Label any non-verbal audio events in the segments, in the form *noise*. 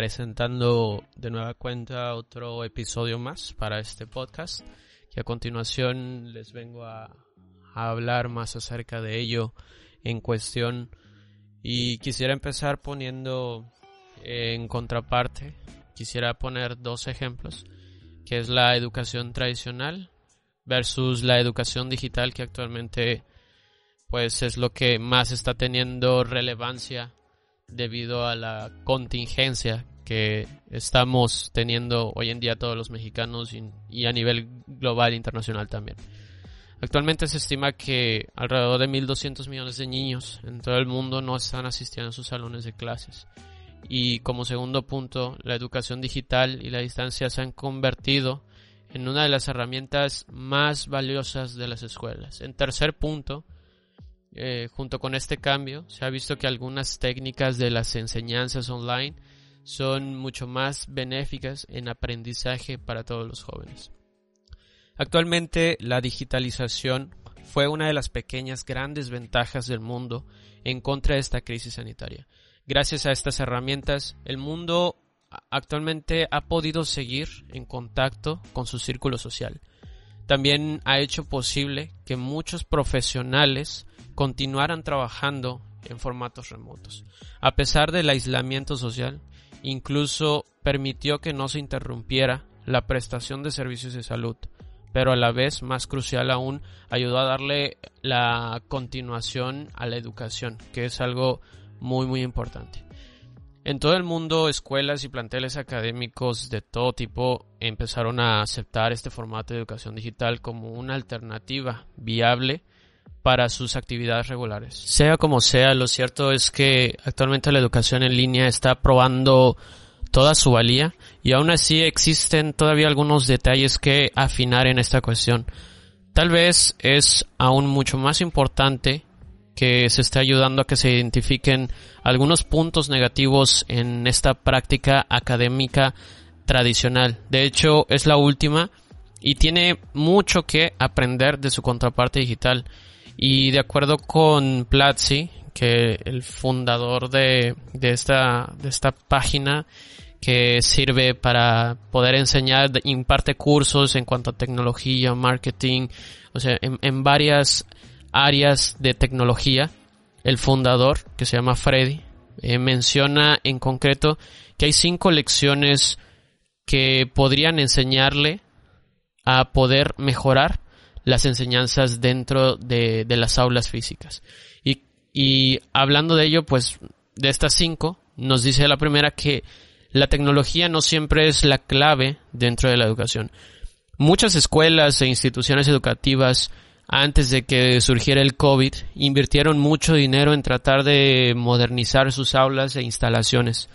presentando de nueva cuenta otro episodio más para este podcast y a continuación les vengo a, a hablar más acerca de ello en cuestión. Y quisiera empezar poniendo en contraparte, quisiera poner dos ejemplos, que es la educación tradicional versus la educación digital que actualmente pues es lo que más está teniendo relevancia debido a la contingencia que estamos teniendo hoy en día todos los mexicanos y, a nivel global e internacional también. Actualmente se estima que alrededor de 1.200 millones de niños en todo el mundo no están asistiendo a sus salones de clases. Y como segundo punto, la educación digital y la distancia se han convertido en una de las herramientas más valiosas de las escuelas. En tercer punto, eh, junto con este cambio, se ha visto que algunas técnicas de las enseñanzas online son mucho más benéficas en aprendizaje para todos los jóvenes. Actualmente la digitalización fue una de las pequeñas grandes ventajas del mundo en contra de esta crisis sanitaria. Gracias a estas herramientas, el mundo actualmente ha podido seguir en contacto con su círculo social. También ha hecho posible que muchos profesionales continuaran trabajando en formatos remotos. A pesar del aislamiento social, incluso permitió que no se interrumpiera la prestación de servicios de salud, pero a la vez, más crucial aún, ayudó a darle la continuación a la educación, que es algo muy muy importante. En todo el mundo, escuelas y planteles académicos de todo tipo empezaron a aceptar este formato de educación digital como una alternativa viable para sus actividades regulares. Sea como sea, lo cierto es que actualmente la educación en línea está probando toda su valía y aún así existen todavía algunos detalles que afinar en esta cuestión. Tal vez es aún mucho más importante que se esté ayudando a que se identifiquen algunos puntos negativos en esta práctica académica tradicional. De hecho, es la última y tiene mucho que aprender de su contraparte digital. Y de acuerdo con Platzi, que el fundador de, de, esta, de esta página que sirve para poder enseñar, imparte cursos en cuanto a tecnología, marketing, o sea, en, en varias áreas de tecnología, el fundador, que se llama Freddy, eh, menciona en concreto que hay cinco lecciones que podrían enseñarle a poder mejorar las enseñanzas dentro de, las aulas físicas. Y, y hablando de ello, pues de estas cinco, nos dice la primera que la tecnología no siempre es la clave dentro de la educación. Muchas escuelas e instituciones educativas antes de que surgiera el COVID, invirtieron mucho dinero en tratar de modernizar sus aulas e instalaciones.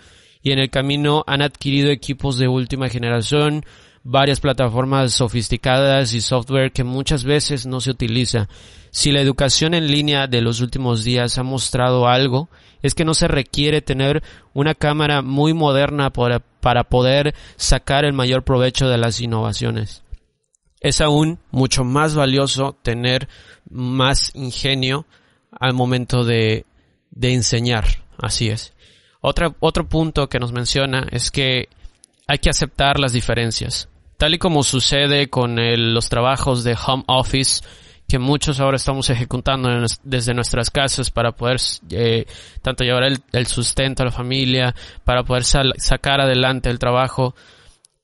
Y en el camino han adquirido equipos de última generación, varias plataformas sofisticadas y software que muchas veces no se utiliza. Si la educación en línea de los últimos días ha mostrado algo, es que no se requiere tener una cámara muy moderna para, para poder sacar el mayor provecho de las innovaciones es aún mucho más valioso tener más ingenio al momento de, de enseñar. Así es. Otro, otro punto que nos menciona es que hay que aceptar las diferencias. Tal y como sucede con los trabajos de home office, que muchos ahora estamos ejecutando desde nuestras casas para poder eh, tanto llevar el, sustento a la familia, para poder sacar adelante el trabajo,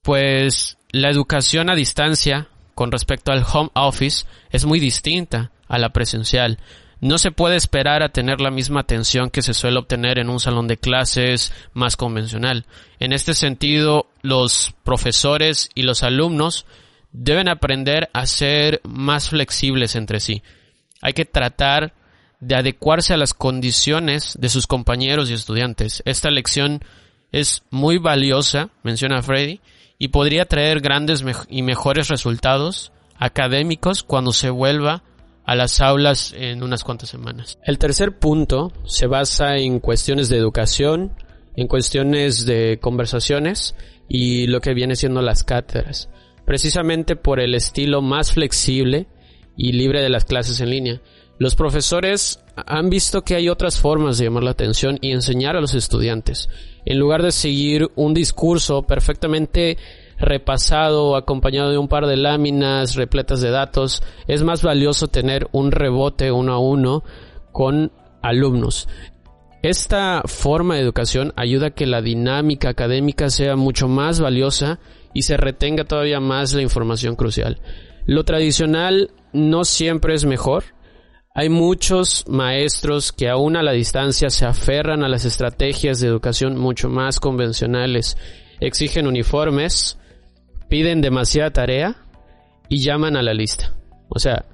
pues la educación a distancia con respecto al home office es muy distinta a la presencial. No se puede esperar a tener la misma atención que se suele obtener en un salón de clases más convencional. En este sentido, los profesores y los alumnos deben aprender a ser más flexibles entre sí. Hay que tratar de adecuarse a las condiciones de sus compañeros y estudiantes. Esta lección es muy valiosa, menciona Freddy, y podría traer grandes y mejores resultados académicos cuando se vuelva a las aulas en unas cuantas semanas. El tercer punto se basa en cuestiones de educación, en cuestiones de conversaciones y lo que viene siendo las cátedras, precisamente por el estilo más flexible y libre de las clases en línea. Los profesores han visto que hay otras formas de llamar la atención y enseñar a los estudiantes. En lugar de seguir un discurso perfectamente repasado acompañado de un par de láminas repletas de datos, es más valioso tener un rebote uno a uno con alumnos. Esta forma de educación ayuda a que la dinámica académica sea mucho más valiosa y se retenga todavía más la información crucial. Lo tradicional no siempre es mejor. Hay muchos maestros que aún a la distancia se aferran a las estrategias de educación mucho más convencionales. Exigen uniformes, piden demasiada tarea y llaman a la lista. O sea,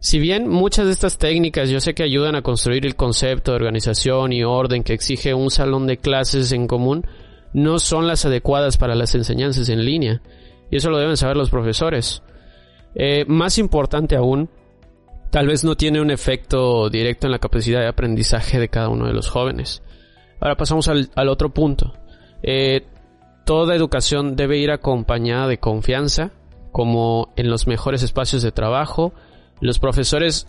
si bien muchas de estas técnicas yo sé que ayudan a construir el concepto de organización y orden que exige un salón de clases en común, no son las adecuadas para las enseñanzas en línea. Y eso lo deben saber los profesores. Eh, más importante aún, tal vez no tiene un efecto directo en la capacidad de aprendizaje de cada uno de los jóvenes. Ahora pasamos al, otro punto. Eh, toda educación debe ir acompañada de confianza, como en los mejores espacios de trabajo. Los profesores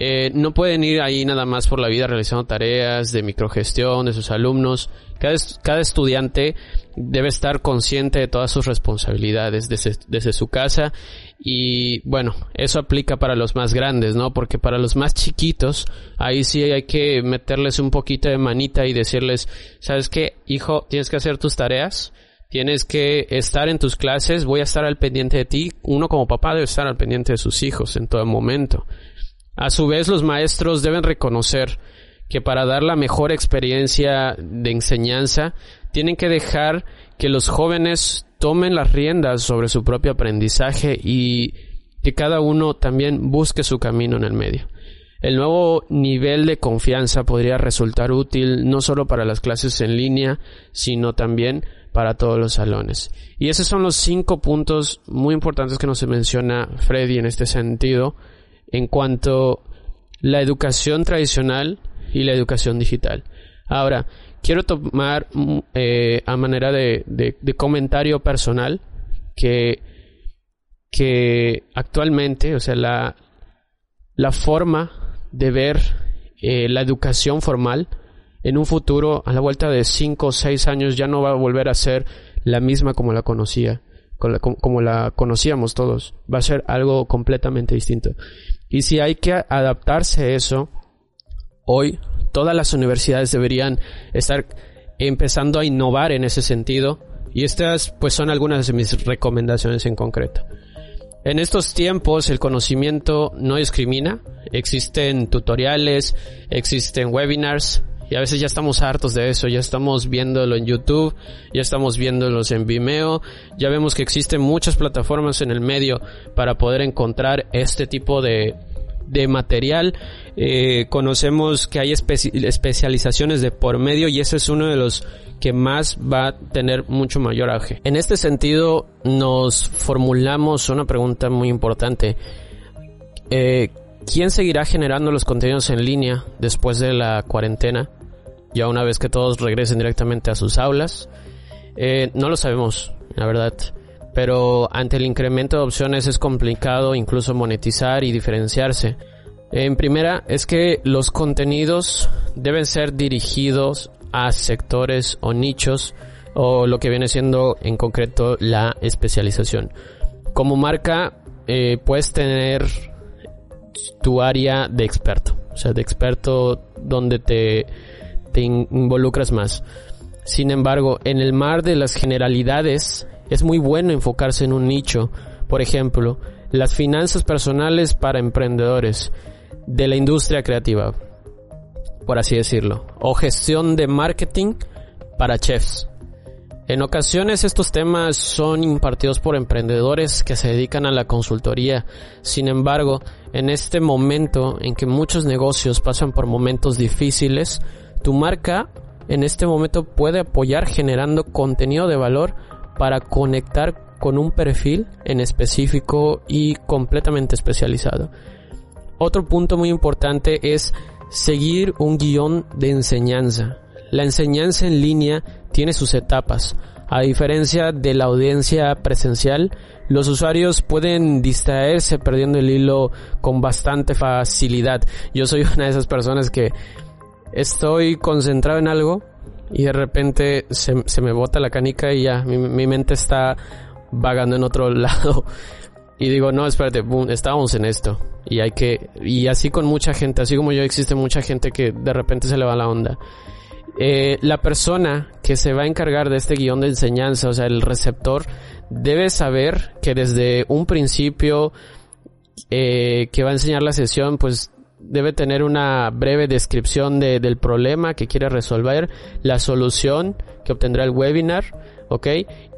eh, no pueden ir ahí nada más por la vida realizando tareas de microgestión de sus alumnos. Cada, cada estudiante debe estar consciente de todas sus responsabilidades desde, desde, su casa y bueno, eso aplica para los más grandes, ¿no? Porque para los más chiquitos, ahí sí hay que meterles un poquito de manita y decirles, ¿sabes qué? Hijo, tienes que hacer tus tareas Tienes que estar en tus clases, voy a estar al pendiente de ti. Uno como papá debe estar al pendiente de sus hijos en todo momento. A su vez, los maestros deben reconocer que para dar la mejor experiencia de enseñanza, tienen que dejar que los jóvenes tomen las riendas sobre su propio aprendizaje y que cada uno también busque su camino en el medio. El nuevo nivel de confianza podría resultar útil no solo para las clases en línea, sino también para todos los salones. Y esos son los cinco puntos muy importantes que nos menciona Freddy en este sentido en cuanto la educación tradicional y la educación digital. Ahora, quiero tomar mm, eh, a manera de, comentario personal que, que actualmente, o sea, la, la forma de ver eh, la educación formal en un futuro, a la vuelta de 5 o 6 años, ya no va a volver a ser la misma como la conocía, como la conocíamos todos. Va a ser algo completamente distinto. Y si hay que adaptarse a eso, hoy todas las universidades deberían estar empezando a innovar en ese sentido. Y estas pues son algunas de mis recomendaciones en concreto. En estos tiempos el conocimiento no discrimina, existen tutoriales, existen webinars, y a veces ya estamos hartos de eso, ya estamos viéndolo en YouTube, ya estamos viéndolos en Vimeo, ya vemos que existen muchas plataformas en el medio para poder encontrar este tipo de, de material. Eh, conocemos que hay especializaciones de por medio y ese es uno de los que más va a tener mucho mayor auge. En este sentido, nos formulamos una pregunta muy importante. Eh, ¿Quién seguirá generando los contenidos en línea después de la cuarentena? Ya una vez que todos regresen directamente a sus aulas. Eh, no lo sabemos, la verdad. Pero ante el incremento de opciones es complicado incluso monetizar y diferenciarse. En primera es que los contenidos deben ser dirigidos a sectores o nichos o lo que viene siendo en concreto la especialización. Como marca eh, puedes tener tu área de experto, o sea, de experto donde te te involucras más. Sin embargo, en el mar de las generalidades es muy bueno enfocarse en un nicho. Por ejemplo, las finanzas personales para emprendedores de la industria creativa, por así decirlo, o gestión de marketing para chefs. En ocasiones estos temas son impartidos por emprendedores que se dedican a la consultoría. Sin embargo, en este momento en que muchos negocios pasan por momentos difíciles, tu marca en este momento puede apoyar generando contenido de valor para conectar con un perfil en específico y completamente especializado. Otro punto muy importante es seguir un guion de enseñanza. La enseñanza en línea tiene sus etapas. A diferencia de la audiencia presencial, los usuarios pueden distraerse perdiendo el hilo con bastante facilidad. Yo soy *laughs* una de esas personas que estoy concentrado en algo y de repente se, me bota la canica y ya mi, mente está vagando en otro *laughs* lado. Y digo, no, espérate, estábamos en esto. Y hay que, y así con mucha gente, así como yo, existe mucha gente que de repente se le va la onda. Eh, la persona que se va a encargar de este guion de enseñanza, o sea, el receptor, debe saber que desde un principio eh, que va a enseñar la sesión, pues debe tener una breve descripción de, del problema que quiere resolver, la solución que obtendrá el webinar, ¿ok?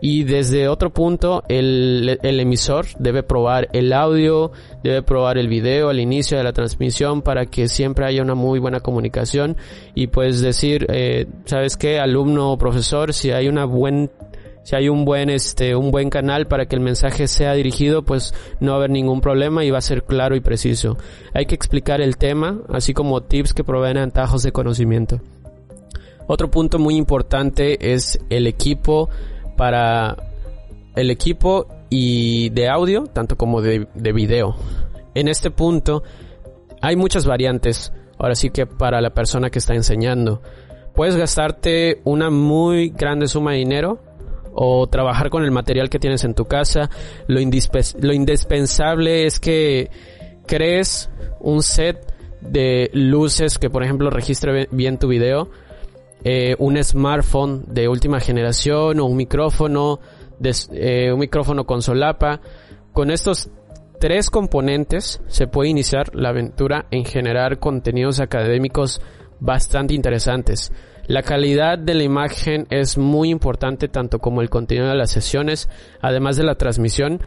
Y desde otro punto, el, el, emisor debe probar el audio, debe probar el video al inicio de la transmisión para que siempre haya una muy buena comunicación y pues decir, eh, ¿sabes qué? Alumno o profesor, si hay una buena si hay un buen este un buen canal para que el mensaje sea dirigido pues no va a haber ningún problema y va a ser claro y preciso. Hay que explicar el tema así como tips que proveen atajos de conocimiento. Otro punto muy importante es el equipo para el equipo y de audio tanto como de, de video. En este punto hay muchas variantes ahora sí que para la persona que está enseñando. Puedes gastarte una muy grande suma de dinero o trabajar con el material que tienes en tu casa. Lo, lo indispensable es que crees un set de luces que por ejemplo registre bien tu video, eh, un smartphone de última generación o un micrófono, eh, un micrófono con solapa. Con estos tres componentes se puede iniciar la aventura en generar contenidos académicos bastante interesantes. La calidad de la imagen es muy importante tanto como el contenido de las sesiones, además de la transmisión,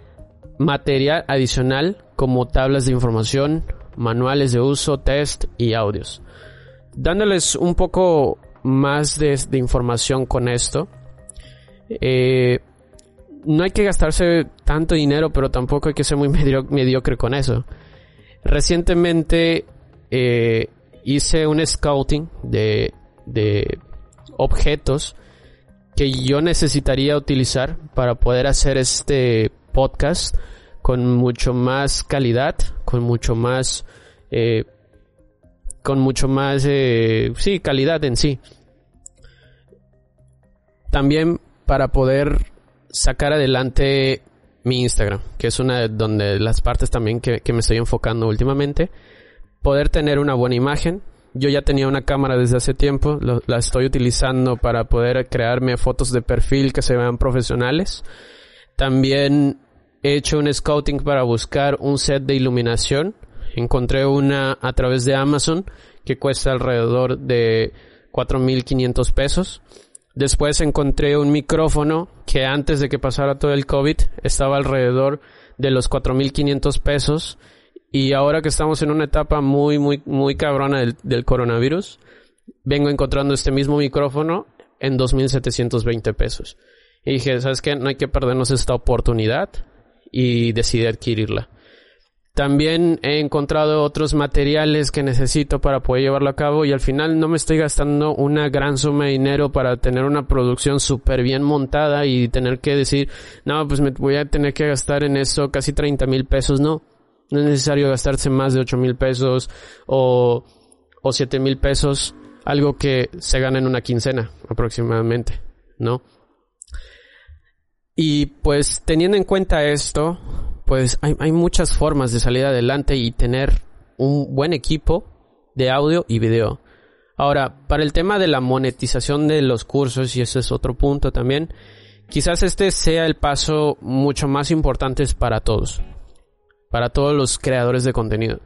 material adicional como tablas de información, manuales de uso, test y audios. Dándoles un poco más de, información con esto, eh, no hay que gastarse tanto dinero, pero tampoco hay que ser muy *laughs* mediocre con eso. Recientemente eh, hice un scouting de de objetos que yo necesitaría utilizar para poder hacer este podcast con mucho más calidad, con mucho más, eh, con mucho más, eh, sí, calidad en sí. También para poder sacar adelante mi Instagram, que es una de donde las partes también que, que me estoy enfocando últimamente. Poder tener una buena imagen, yo ya tenía una cámara desde hace tiempo, la estoy utilizando para poder crearme fotos de perfil que se vean profesionales. También he hecho un scouting para buscar un set de iluminación. Encontré una a través de Amazon que cuesta alrededor de 4.500 pesos. Después encontré un micrófono que antes de que pasara todo el COVID estaba alrededor de los 4.500 pesos y ahora que estamos en una etapa muy, muy, muy cabrona del, coronavirus, vengo encontrando este mismo micrófono en 2.720 pesos. Y dije, ¿sabes qué? No hay que perdernos esta oportunidad y decidí adquirirla. También he encontrado otros materiales que necesito para poder llevarlo a cabo y al final no me estoy gastando una gran suma de dinero para tener una producción súper bien montada y tener que decir, no, pues me voy a tener que gastar en eso casi 30 mil pesos. No, no es necesario gastarse más de 8 mil pesos o, o 7 mil pesos, algo que se gana en una quincena aproximadamente, ¿no? Y pues teniendo en cuenta esto, pues hay, hay muchas formas de salir adelante y tener un buen equipo de audio y video. Ahora, para el tema de la monetización de los cursos, y ese es otro punto también, quizás este sea el paso mucho más importante para todos para todos los creadores de contenido,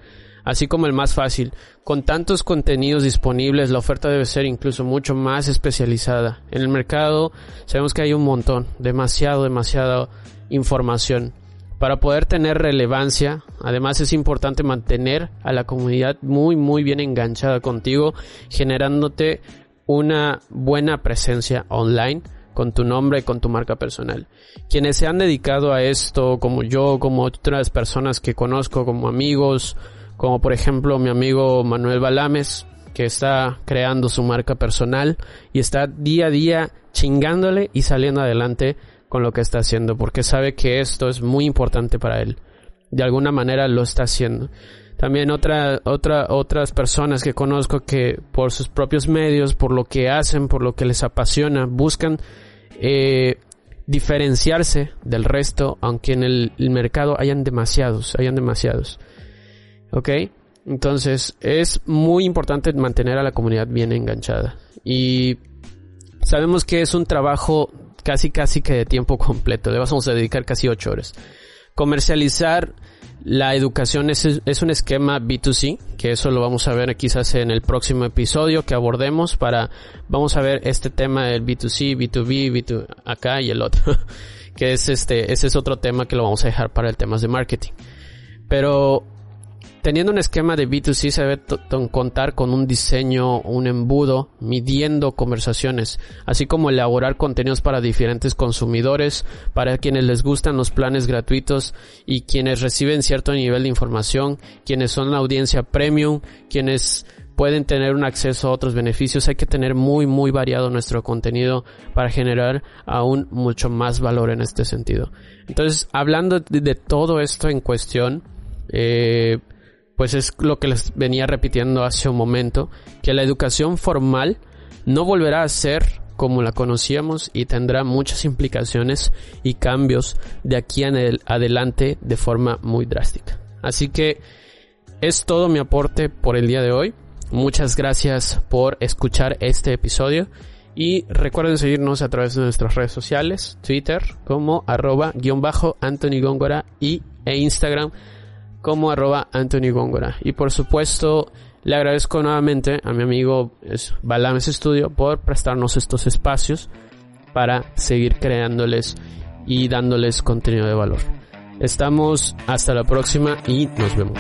así como el más fácil. Con tantos contenidos disponibles, la oferta debe ser incluso mucho más especializada. En el mercado sabemos que hay un montón, demasiado, demasiada información. Para poder tener relevancia, además es importante mantener a la comunidad muy, muy bien enganchada contigo, generándote una buena presencia online con tu nombre, y con tu marca personal. Quienes se han dedicado a esto, como yo, como otras personas que conozco como amigos, como por ejemplo mi amigo Manuel Balames, que está creando su marca personal y está día a día chingándole y saliendo adelante con lo que está haciendo porque sabe que esto es muy importante para él. De alguna manera lo está haciendo. También otra, otra, otras personas que conozco que por sus propios medios, por lo que hacen, por lo que les apasiona, buscan eh, diferenciarse del resto, aunque en el, mercado hayan demasiados, hayan demasiados. ¿Ok? Entonces es muy importante mantener a la comunidad bien enganchada. Y sabemos que es un trabajo casi casi que de tiempo completo. Le vamos a dedicar casi 8 horas. Comercializar la educación es, es, un esquema B2C, que eso lo vamos a ver quizás en el próximo episodio que abordemos para, vamos a ver este tema del B2C, B2B, B2 acá y el otro, *laughs* que es este, ese es otro tema que lo vamos a dejar para el tema de marketing. Pero Teniendo un esquema de B2C se debe contar con un diseño, un embudo, midiendo conversaciones, así como elaborar contenidos para diferentes consumidores, para quienes les gustan los planes gratuitos y quienes reciben cierto nivel de información, quienes son la audiencia premium, quienes pueden tener un acceso a otros beneficios. Hay que tener muy, muy variado nuestro contenido para generar aún mucho más valor en este sentido. Entonces, hablando de, todo esto en cuestión, eh, pues es lo que les venía repitiendo hace un momento, que la educación formal no volverá a ser como la conocíamos y tendrá muchas implicaciones y cambios de aquí en adelante de forma muy drástica. Así que es todo mi aporte por el día de hoy. Muchas gracias por escuchar este episodio y recuerden seguirnos a través de nuestras redes sociales, Twitter como arroba guion bajo Anthony Góngora y e Instagram como arroba Anthony Góngora. Y por supuesto, le agradezco nuevamente a mi amigo Balames Studio por prestarnos estos espacios para seguir creándoles y dándoles contenido de valor. Estamos hasta la próxima y nos vemos.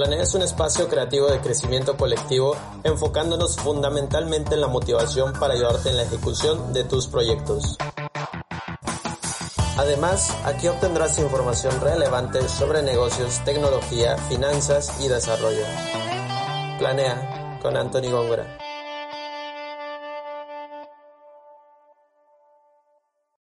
Planea es un espacio creativo de crecimiento colectivo enfocándonos fundamentalmente en la motivación para ayudarte en la ejecución de tus proyectos. Además, aquí obtendrás información relevante sobre negocios, tecnología, finanzas y desarrollo. Planea con Anthony Góngora.